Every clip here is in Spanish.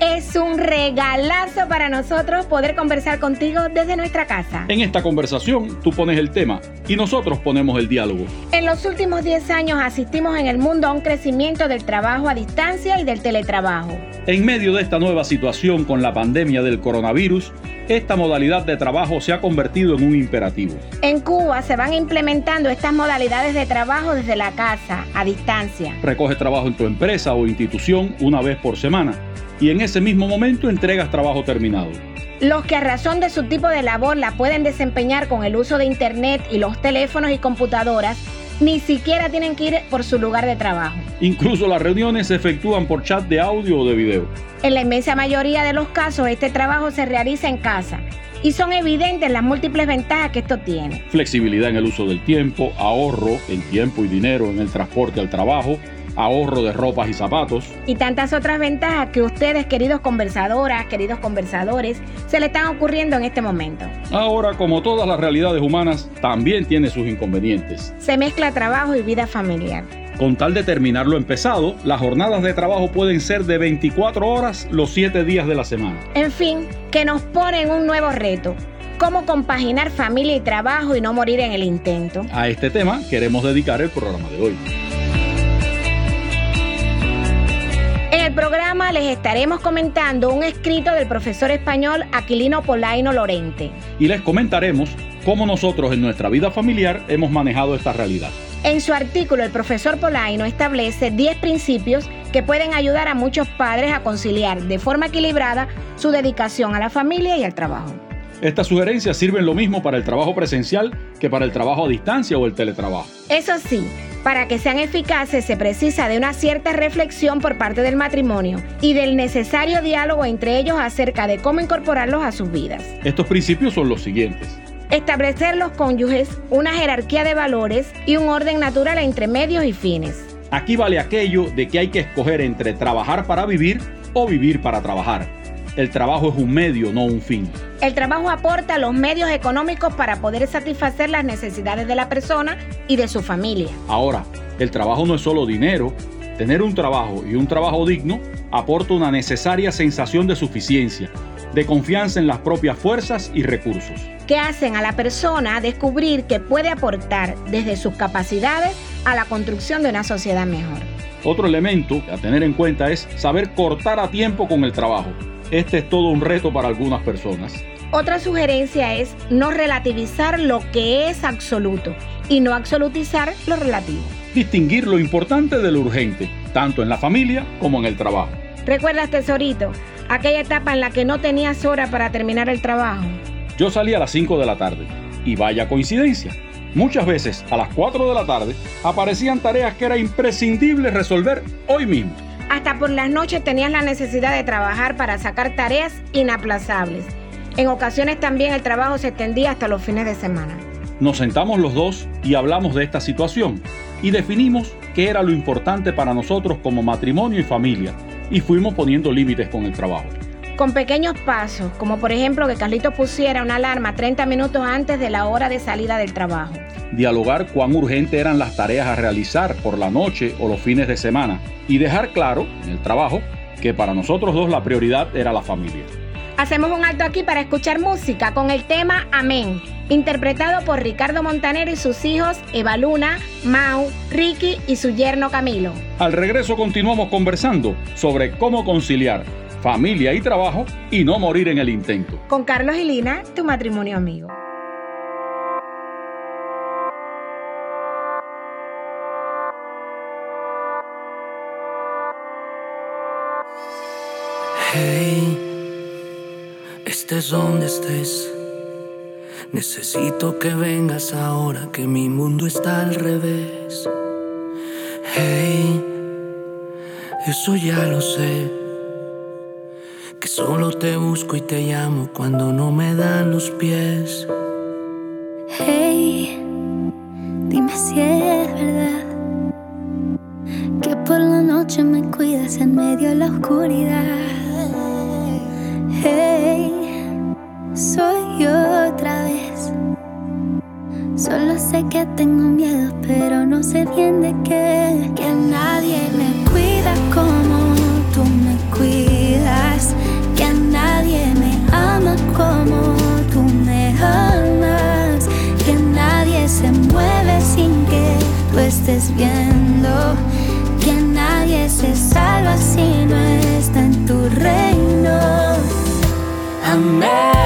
Es un regalazo para nosotros poder conversar contigo desde nuestra casa. En esta conversación tú pones el tema y nosotros ponemos el diálogo. En los últimos 10 años asistimos en el mundo a un crecimiento del trabajo a distancia y del teletrabajo. En medio de esta nueva situación con la pandemia del coronavirus, esta modalidad de trabajo se ha convertido en un imperativo. En Cuba se van implementando estas modalidades de trabajo desde la casa, a distancia. Recoges trabajo en tu empresa o institución una vez por semana y en ese mismo momento entregas trabajo terminado. Los que a razón de su tipo de labor la pueden desempeñar con el uso de Internet y los teléfonos y computadoras, ni siquiera tienen que ir por su lugar de trabajo. Incluso las reuniones se efectúan por chat de audio o de video. En la inmensa mayoría de los casos, este trabajo se realiza en casa y son evidentes las múltiples ventajas que esto tiene. Flexibilidad en el uso del tiempo, ahorro en tiempo y dinero en el transporte al trabajo, ahorro de ropas y zapatos. Y tantas otras ventajas que ustedes, queridos conversadoras, queridos conversadores, se le están ocurriendo en este momento. Ahora, como todas las realidades humanas, también tiene sus inconvenientes. Se mezcla trabajo y vida familiar. Con tal de terminar lo empezado, las jornadas de trabajo pueden ser de 24 horas los 7 días de la semana. En fin, que nos ponen un nuevo reto. Cómo compaginar familia y trabajo y no morir en el intento. A este tema queremos dedicar el programa de hoy. Programa les estaremos comentando un escrito del profesor español Aquilino Polaino Lorente. Y les comentaremos cómo nosotros en nuestra vida familiar hemos manejado esta realidad. En su artículo, el profesor Polaino establece 10 principios que pueden ayudar a muchos padres a conciliar de forma equilibrada su dedicación a la familia y al trabajo. Estas sugerencias sirven lo mismo para el trabajo presencial que para el trabajo a distancia o el teletrabajo. Eso sí, para que sean eficaces se precisa de una cierta reflexión por parte del matrimonio y del necesario diálogo entre ellos acerca de cómo incorporarlos a sus vidas. Estos principios son los siguientes. Establecer los cónyuges una jerarquía de valores y un orden natural entre medios y fines. Aquí vale aquello de que hay que escoger entre trabajar para vivir o vivir para trabajar. El trabajo es un medio, no un fin. El trabajo aporta los medios económicos para poder satisfacer las necesidades de la persona y de su familia. Ahora, el trabajo no es solo dinero. Tener un trabajo y un trabajo digno aporta una necesaria sensación de suficiencia, de confianza en las propias fuerzas y recursos. Que hacen a la persona descubrir que puede aportar desde sus capacidades a la construcción de una sociedad mejor. Otro elemento a tener en cuenta es saber cortar a tiempo con el trabajo. Este es todo un reto para algunas personas. Otra sugerencia es no relativizar lo que es absoluto y no absolutizar lo relativo. Distinguir lo importante de lo urgente, tanto en la familia como en el trabajo. ¿Recuerdas, tesorito, aquella etapa en la que no tenías hora para terminar el trabajo? Yo salí a las 5 de la tarde y vaya coincidencia. Muchas veces a las 4 de la tarde aparecían tareas que era imprescindible resolver hoy mismo. Hasta por las noches tenías la necesidad de trabajar para sacar tareas inaplazables. En ocasiones también el trabajo se extendía hasta los fines de semana. Nos sentamos los dos y hablamos de esta situación y definimos qué era lo importante para nosotros como matrimonio y familia y fuimos poniendo límites con el trabajo. Con pequeños pasos, como por ejemplo que Carlito pusiera una alarma 30 minutos antes de la hora de salida del trabajo. Dialogar cuán urgentes eran las tareas a realizar por la noche o los fines de semana y dejar claro en el trabajo que para nosotros dos la prioridad era la familia. Hacemos un alto aquí para escuchar música con el tema Amén, interpretado por Ricardo Montaner y sus hijos Eva Luna, Mau, Ricky y su yerno Camilo. Al regreso continuamos conversando sobre cómo conciliar familia y trabajo y no morir en el intento. Con Carlos y Lina, tu matrimonio amigo. Hey, estés donde estés. Necesito que vengas ahora que mi mundo está al revés. Hey, eso ya lo sé. Que solo te busco y te llamo cuando no me dan los pies. Hey, dime si es verdad que por la noche me cuidas en medio de la oscuridad. Hey, soy yo otra vez. Solo sé que tengo miedo, pero no sé bien de qué. Que nadie me cuida como tú me cuidas. Viendo. Que nadie se salva si no está en tu reino. Amén.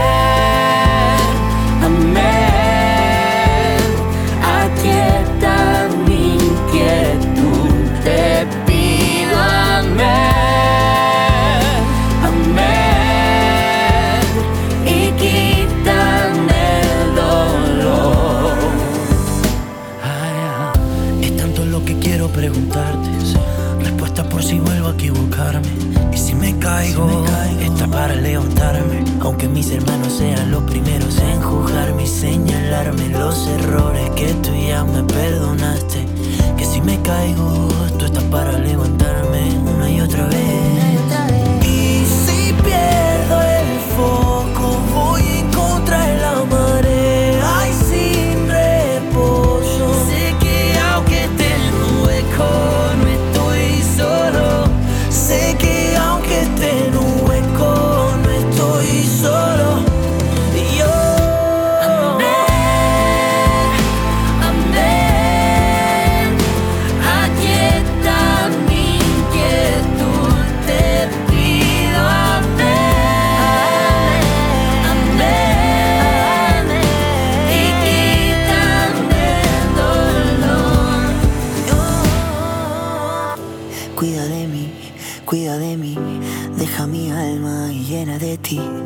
Mis hermanos sean los primeros en juzgarme y señalarme los errores que tú ya me perdonaste. Que si me caigo, tú estás para levantarme una y otra vez.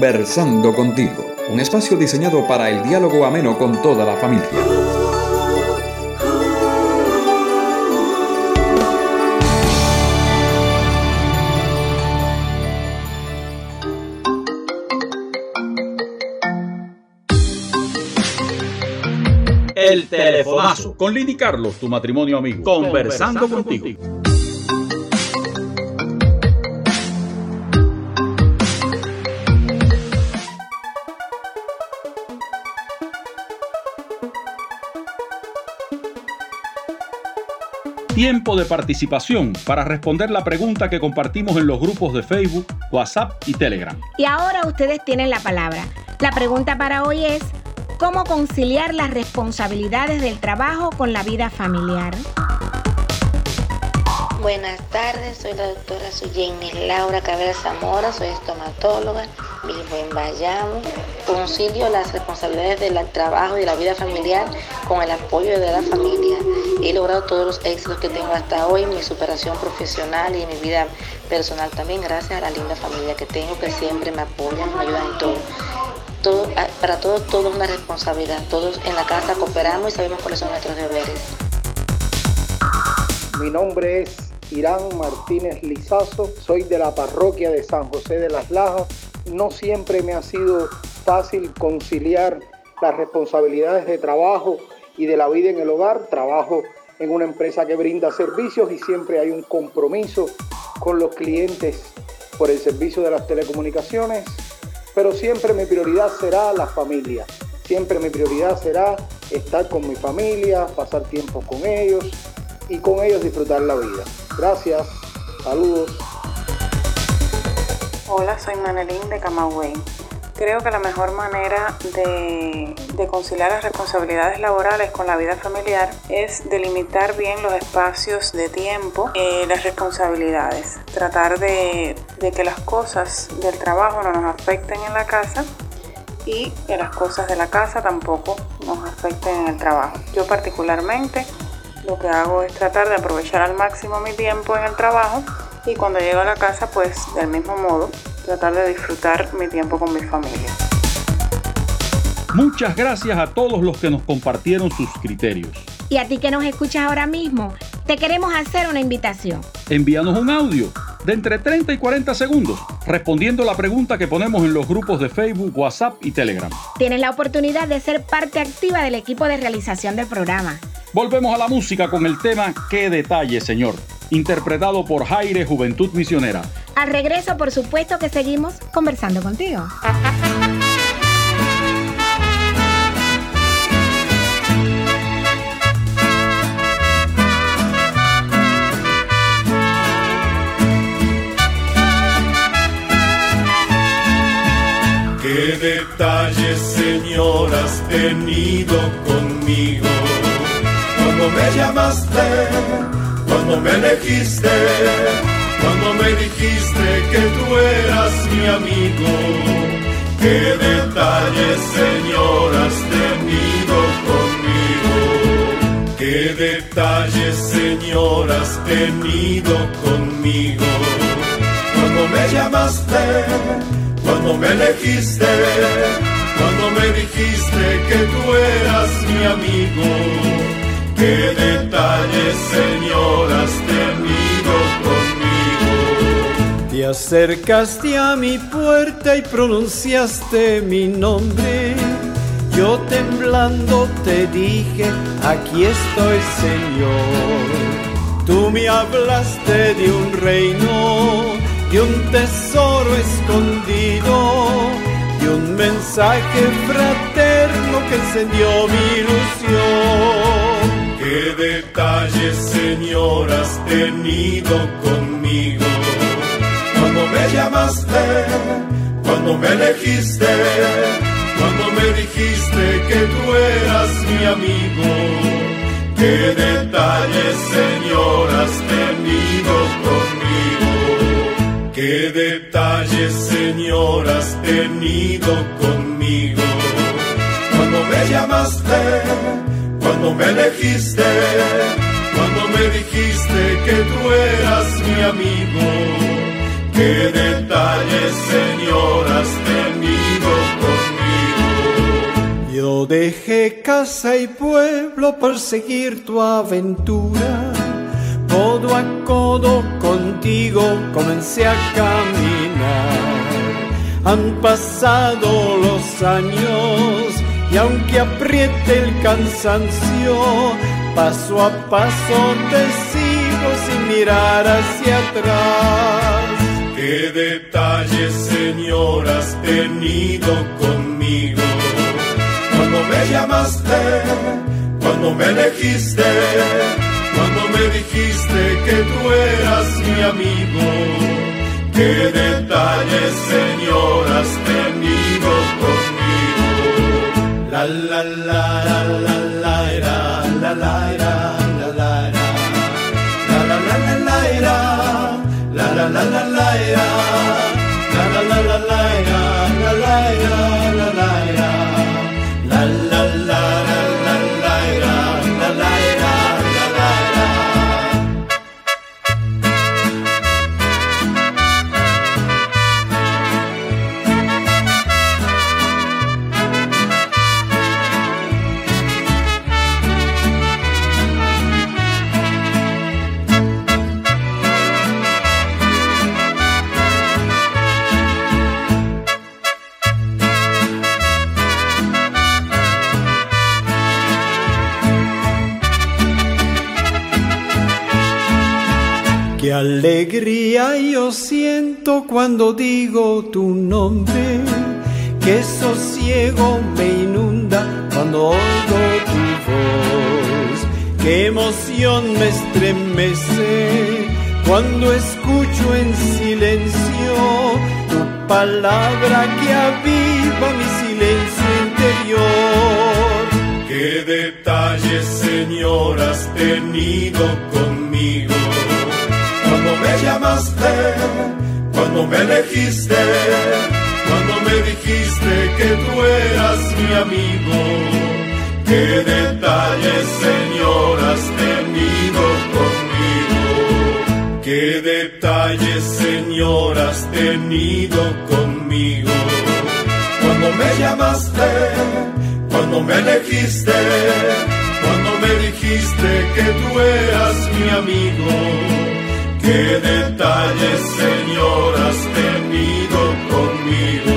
Conversando contigo, un espacio diseñado para el diálogo ameno con toda la familia. El telefonazo con Lini Carlos, tu matrimonio amigo. Conversando, contigo. Tiempo de participación para responder la pregunta que compartimos en los grupos de Facebook, WhatsApp y Telegram. Y ahora ustedes tienen la palabra. La pregunta para hoy es, ¿cómo conciliar las responsabilidades del trabajo con la vida familiar? Buenas tardes, soy la doctora Suyenni Laura Cabrera Zamora, soy estomatóloga, vivo en Bayamo. Concilio las responsabilidades del trabajo y de la vida familiar con el apoyo de la familia. He logrado todos los éxitos que tengo hasta hoy, mi superación profesional y mi vida personal también, gracias a la linda familia que tengo que siempre me apoyan, me ayudan en todo. todo para todos, todo es una responsabilidad. Todos en la casa cooperamos y sabemos cuáles son nuestros deberes. Mi nombre es Irán Martínez Lizazo, soy de la parroquia de San José de las Lajas. No siempre me ha sido fácil conciliar las responsabilidades de trabajo y de la vida en el hogar. Trabajo en una empresa que brinda servicios y siempre hay un compromiso con los clientes por el servicio de las telecomunicaciones, pero siempre mi prioridad será la familia. Siempre mi prioridad será estar con mi familia, pasar tiempo con ellos y con ellos disfrutar la vida. Gracias, saludos. Hola, soy Manelín de Camagüey. Creo que la mejor manera de, conciliar las responsabilidades laborales con la vida familiar es delimitar bien los espacios de tiempo y las responsabilidades. Tratar de, de que las cosas del trabajo no nos afecten en la casa y que las cosas de la casa tampoco nos afecten en el trabajo. Yo particularmente lo que hago es tratar de aprovechar al máximo mi tiempo en el trabajo y cuando llego a la casa pues del mismo modo tratar de disfrutar mi tiempo con mi familia. Muchas gracias a todos los que nos compartieron sus criterios. Y a ti que nos escuchas ahora mismo, te queremos hacer una invitación. Envíanos un audio de entre 30 y 40 segundos respondiendo la pregunta que ponemos en los grupos de Facebook, WhatsApp y Telegram. Tienes la oportunidad de ser parte activa del equipo de realización del programa. Volvemos a la música con el tema Qué detalle, señor, interpretado por Jaire Juventud Misionera. Al regreso, por supuesto que seguimos conversando contigo. ¿Qué detalles, señor, has tenido conmigo? Cuando me llamaste, cuando me elegiste, cuando me dijiste que tú eras mi amigo. Qué detalles, Señor, has tenido conmigo. Qué detalles, Señor, has tenido conmigo. Cuando me llamaste, cuando me elegiste, cuando me dijiste que tú eras mi amigo Señor, has tenido conmigo. Te acercaste a mi puerta y pronunciaste mi nombre. Yo temblando te dije, aquí estoy, Señor. Tú me hablaste de un reino, de un tesoro escondido, de un mensaje fraterno que encendió mi ilusión. Qué detalles, Señor, has tenido conmigo. Cuando me llamaste, cuando me elegiste, cuando me dijiste que tú eras mi amigo. Qué detalles, Señor, has tenido conmigo. Qué detalles, Señor, has tenido conmigo. Cuando me llamaste, cuando me elegiste, cuando me dijiste que tú eras mi amigo. Qué detalles, Señor, has tenido conmigo. Yo dejé casa y pueblo por seguir tu aventura. Codo a codo contigo comencé a caminar. Han pasado los años y aunque apriete el cansancio, paso a paso te sigo sin mirar hacia atrás. Qué detalles, Señor, has tenido conmigo. Cuando me llamaste, cuando me elegiste, cuando me dijiste tú eras mi amigo. Qué detalles, Señor, has tenido la la la la la alegría yo siento cuando digo tu nombre, qué sosiego me inunda cuando oigo tu voz, qué emoción me estremece cuando escucho en silencio tu palabra que aviva mi silencio interior. Qué detalles, Señor, has tenido conmigo llamaste, cuando me elegiste, cuando me dijiste que tú eras mi amigo. Qué detalles, Señor, has tenido conmigo. Qué detalles, Señor, has tenido conmigo. Cuando me llamaste, cuando me elegiste, cuando me dijiste que tú eras mi amigo qué detalles, Señor, has tenido conmigo.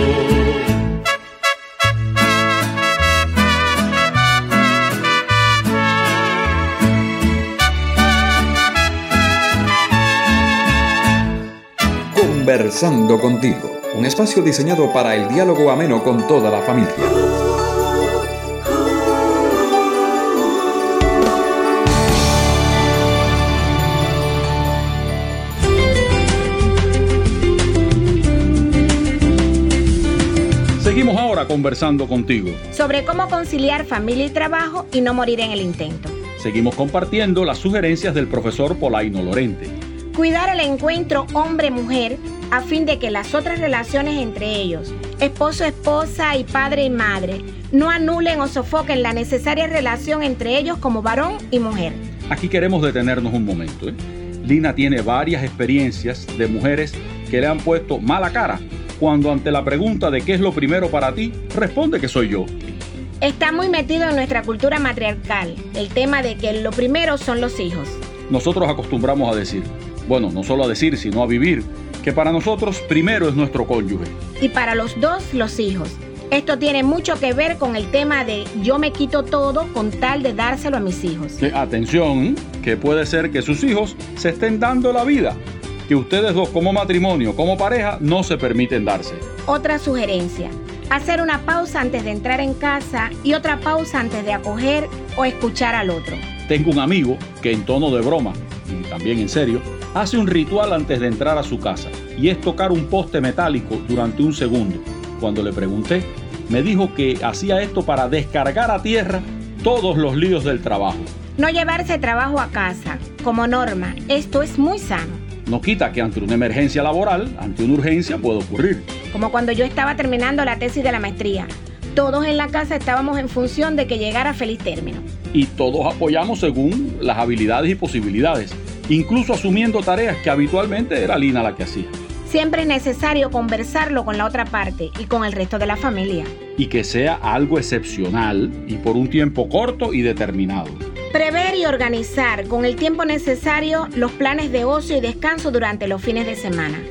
Conversando contigo, un espacio diseñado para el diálogo ameno con toda la familia. Conversando contigo. Sobre cómo conciliar familia y trabajo y no morir en el intento. Seguimos compartiendo las sugerencias del profesor Polaino Lorente. Cuidar el encuentro hombre-mujer a fin de que las otras relaciones entre ellos, esposo-esposa y padre y madre, no anulen o sofoquen la necesaria relación entre ellos como varón y mujer. Aquí queremos detenernos un momento. ¿eh? Lina tiene varias experiencias de mujeres que le han puesto mala cara cuando ante la pregunta de qué es lo primero para ti, responde que soy yo. Está muy metido en nuestra cultura matriarcal el tema de que lo primero son los hijos. Nosotros acostumbramos a decir, bueno, no solo a decir, sino a vivir, que para nosotros primero es nuestro cónyuge. Y para los dos, los hijos. Esto tiene mucho que ver con el tema de yo me quito todo con tal de dárselo a mis hijos. atención, que puede ser que sus hijos se estén dando la vida que ustedes dos como matrimonio, como pareja, no se permiten darse. Otra sugerencia, hacer una pausa antes de entrar en casa y otra pausa antes de acoger o escuchar al otro. Tengo un amigo que en tono de broma, y también en serio, hace un ritual antes de entrar a su casa y es tocar un poste metálico durante un segundo. Cuando le pregunté, me dijo que hacía esto para descargar a tierra todos los líos del trabajo. No llevarse trabajo a casa, como norma, esto es muy sano. No quita que ante una emergencia laboral, ante una urgencia, puede ocurrir. Como cuando yo estaba terminando la tesis de la maestría. Todos en la casa estábamos en función de que llegara a feliz término. Y todos apoyamos según las habilidades y posibilidades, incluso asumiendo tareas que habitualmente era Lina la que hacía. Siempre es necesario conversarlo con la otra parte y con el resto de la familia. Y que sea algo excepcional y por un tiempo corto y determinado. Prever y organizar con el tiempo necesario los planes de ocio y descanso durante los fines de semana.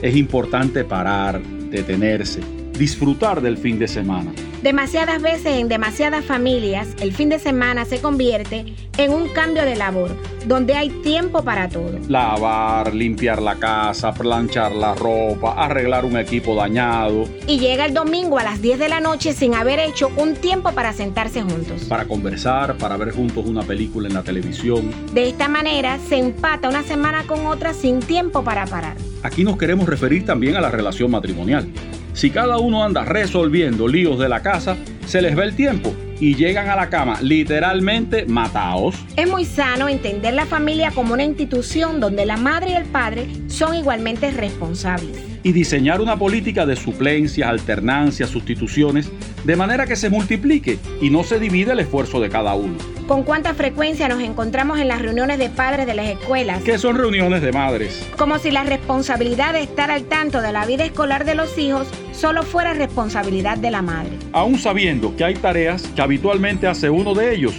Es importante parar, detenerse, disfrutar del fin de semana. Demasiadas veces en demasiadas familias el fin de semana se convierte en un cambio de labor, donde hay tiempo para todo. Lavar, limpiar la casa, planchar la ropa, arreglar un equipo dañado. Y llega el domingo a las 10 de la noche sin haber hecho un tiempo para sentarse juntos. Para conversar, para ver juntos una película en la televisión. De esta manera se empata una semana con otra sin tiempo para parar. Aquí nos queremos referir también a la relación matrimonial. Si cada uno anda resolviendo líos de la casa, se les ve el tiempo y llegan a la cama literalmente mataos. Es muy sano entender la familia como una institución donde la madre y el padre son igualmente responsables. Y diseñar una política de suplencias, alternancias, sustituciones, de manera que se multiplique y no se divide el esfuerzo de cada uno. ¿Con cuánta frecuencia nos encontramos en las reuniones de padres de las escuelas? ¿Qué son reuniones de madres? Como si la responsabilidad de estar al tanto de la vida escolar de los hijos solo fuera responsabilidad de la madre. Aún sabiendo que hay tareas que habitualmente hace uno de ellos,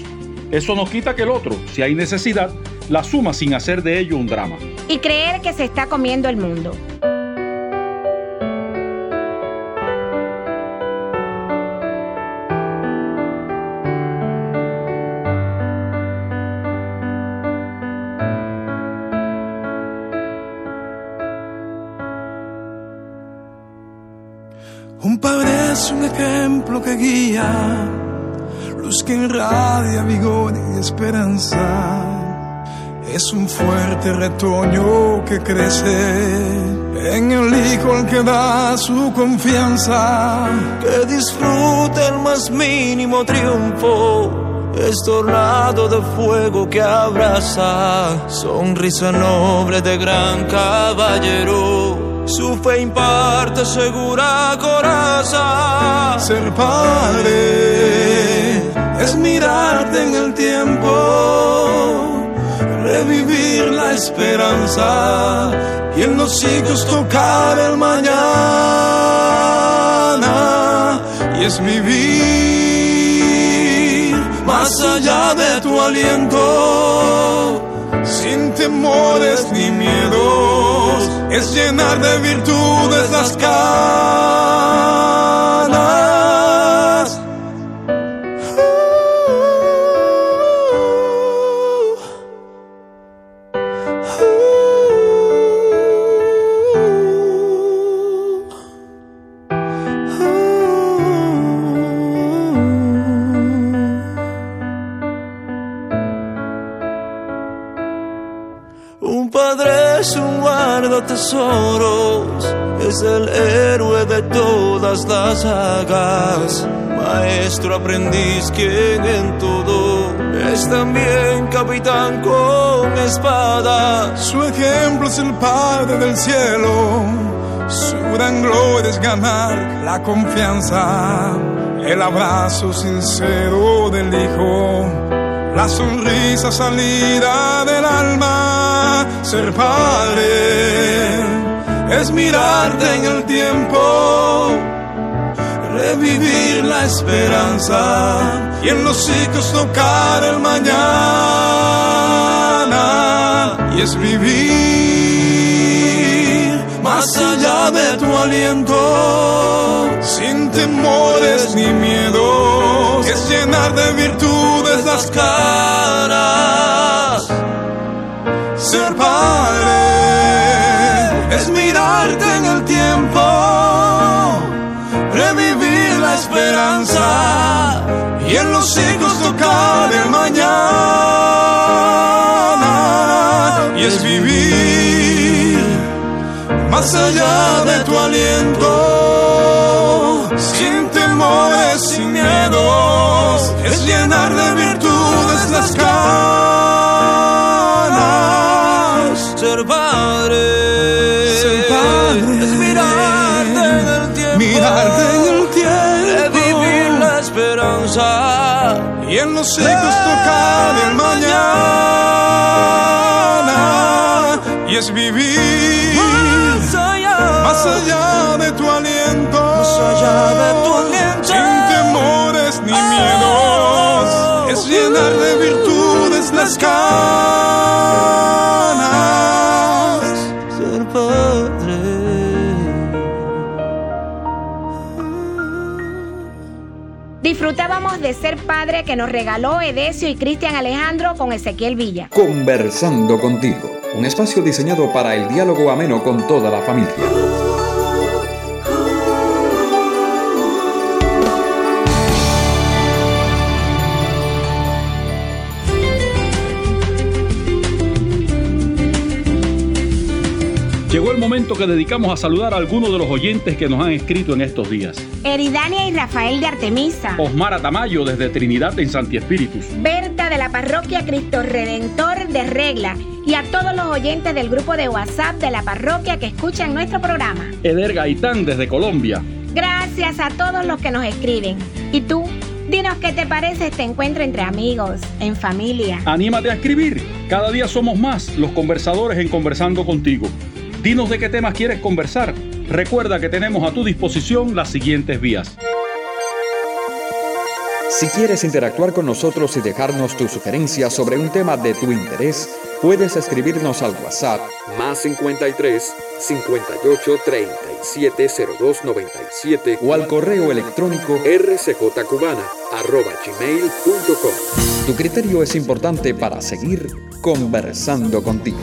eso no quita que el otro, si hay necesidad, la suma sin hacer de ello un drama. Y creer que se está comiendo el mundo. Ejemplo que guía, luz que irradia vigor y esperanza. Es un fuerte retoño que crece en el hijo al que da su confianza. Que disfruta el más mínimo triunfo. Es tornado de fuego que abraza, sonrisa noble de gran caballero su fe imparte segura coraza. Ser padre es mirarte en el tiempo, revivir la esperanza y en los siglos tocar el mañana. Y es vivir más allá de tu aliento, sin temores ni miedos es llenar de virtudes las canas. Guarda tesoros, es el héroe de todas las sagas, maestro aprendiz quien en todo es también capitán con espada. Su ejemplo es el Padre del cielo, su gran gloria es ganar la confianza, el abrazo sincero del Hijo, la sonrisa salida del alma, ser padre es mirarte en el tiempo, revivir la esperanza y en los ciclos tocar el mañana. Y es vivir más allá de tu aliento, sin temores ni miedos, es llenar de las caras. Ser padre es mirarte en el tiempo, revivir la esperanza y en los siglos tocar el mañana. Y es vivir más allá de tu aliento, sin temores, sin miedos, es llenar de virtudes los siglos tocar el mañana. Y es vivir más allá, de tu aliento, más allá de tu aliento, sin temores ni miedos, es llenar de virtudes las canas. Disfrutábamos de ser padre que nos regaló Edesio y Cristian Alejandro con Ezequiel Villa. Conversando contigo, un espacio diseñado para el diálogo ameno con toda la familia. Llegó el momento que dedicamos a saludar a algunos de los oyentes que nos han escrito en estos días. Eridania y Rafael de Artemisa. Osmara Tamayo desde Trinidad en Santi Espíritus. Berta de la parroquia Cristo Redentor de Regla. Y a todos los oyentes del grupo de WhatsApp de la parroquia que escuchan nuestro programa. Eder Gaitán desde Colombia. Gracias a todos los que nos escriben. ¿Y tú? Dinos qué te parece este encuentro entre amigos, en familia. Anímate a escribir. Cada día somos más los conversadores en Conversando contigo. Dinos de qué temas quieres conversar. Recuerda que tenemos a tu disposición las siguientes vías. Si quieres interactuar con nosotros y dejarnos tus sugerencias sobre un tema de tu interés, puedes escribirnos al WhatsApp más 53 58 37 02 97 o al correo electrónico rcjcubana arroba gmail.com. Tu criterio es importante para seguir conversando contigo.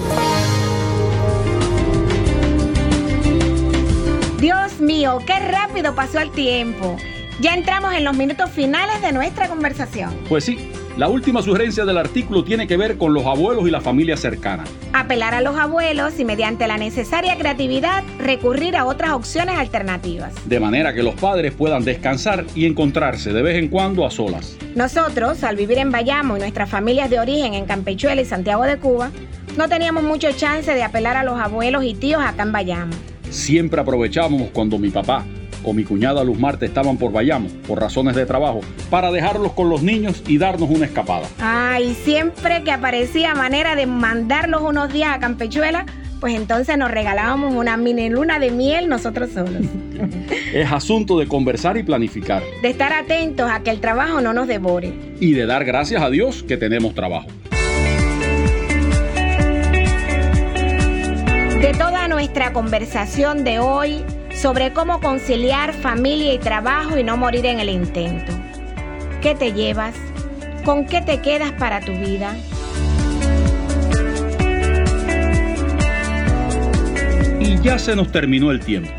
Mío, qué rápido pasó el tiempo. Ya entramos en los minutos finales de nuestra conversación. Pues sí, la última sugerencia del artículo tiene que ver con los abuelos y la familia cercana. Apelar a los abuelos y mediante la necesaria creatividad recurrir a otras opciones alternativas. De manera que los padres puedan descansar y encontrarse de vez en cuando a solas. Nosotros, al vivir en Bayamo y nuestras familias de origen en Campechuela y Santiago de Cuba, no teníamos mucho chance de apelar a los abuelos y tíos acá en Bayamo. Siempre aprovechábamos cuando mi papá o mi cuñada Luz Marta estaban por Bayamo, por razones de trabajo, para dejarlos con los niños y darnos una escapada. Ay, siempre que aparecía manera de mandarlos unos días a Campechuela, pues entonces nos regalábamos una mini luna de miel nosotros solos. es asunto de conversar y planificar. De estar atentos a que el trabajo no nos devore. Y de dar gracias a Dios que tenemos trabajo. De toda nuestra conversación de hoy sobre cómo conciliar familia y trabajo y no morir en el intento. ¿Qué te llevas? ¿Con qué te quedas para tu vida? Y ya se nos terminó el tiempo.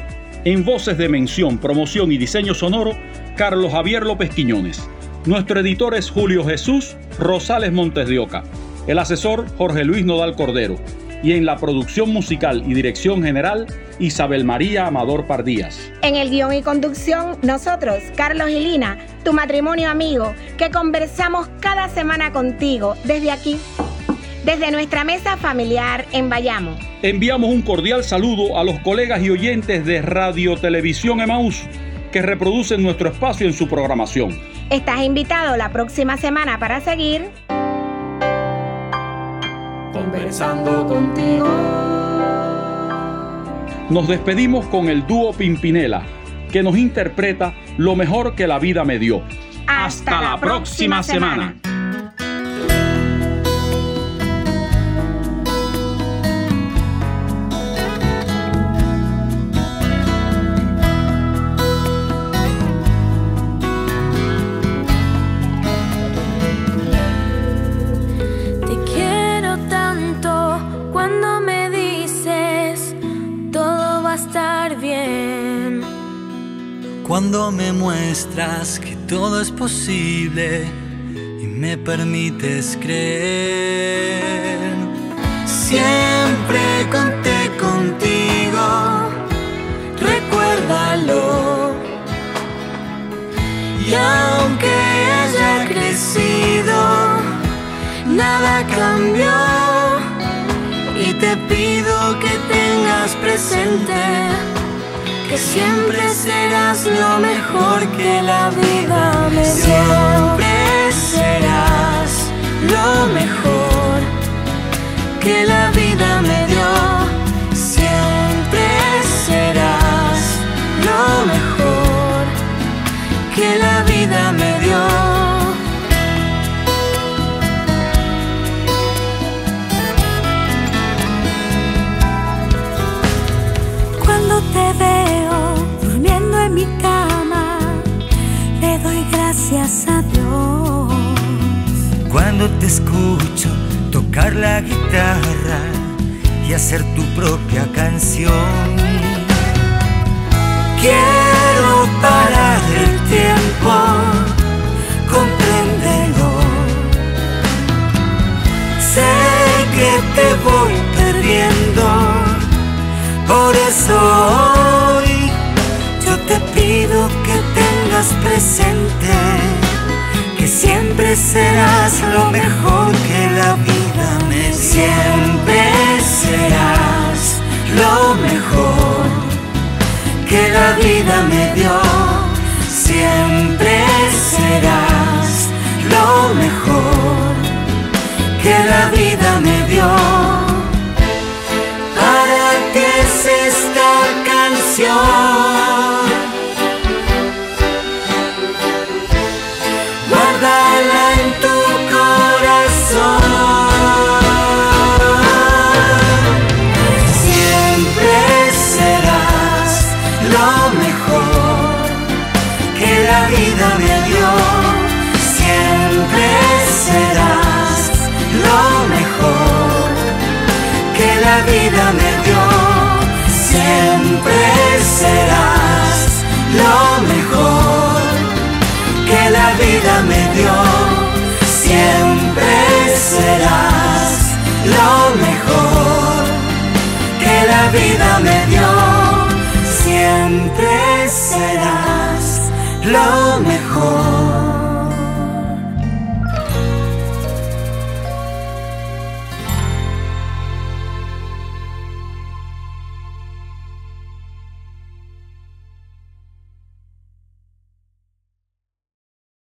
En voces de mención, promoción y diseño sonoro, Carlos Javier López Quiñones. Nuestro editor es Julio Jesús Rosales Montes de Oca. El asesor Jorge Luis Nodal Cordero y en la producción musical y dirección general Isabel María Amador Pardías. En el guion y conducción, nosotros, Carlos y Lina, tu matrimonio amigo, que conversamos cada semana contigo desde aquí, desde nuestra mesa familiar en Bayamo. Enviamos un cordial saludo a los colegas y oyentes de Radio Televisión Emaús que reproducen nuestro espacio en su programación. Estás invitado la próxima semana para seguir conversando contigo. Nos despedimos con el dúo Pimpinela, que nos interpreta lo mejor que la vida me dio. Hasta, la, próxima, semana. Muestras que todo es posible y me permites creer. Siempre conté contigo, recuérdalo. Y aunque haya crecido, nada cambió. Y te pido que tengas presente siempre serás lo mejor que la vida me dio. Siempre serás lo mejor que la vida me dio. Tocar la guitarra y hacer tu propia canción. Quiero parar el tiempo, compréndelo. Sé que te voy perdiendo, por eso hoy yo te pido que tengas presente siempre serás lo mejor que la vida me. Siempre serás lo mejor que la vida me dio. Siempre serás lo mejor que la vida me dio. vida me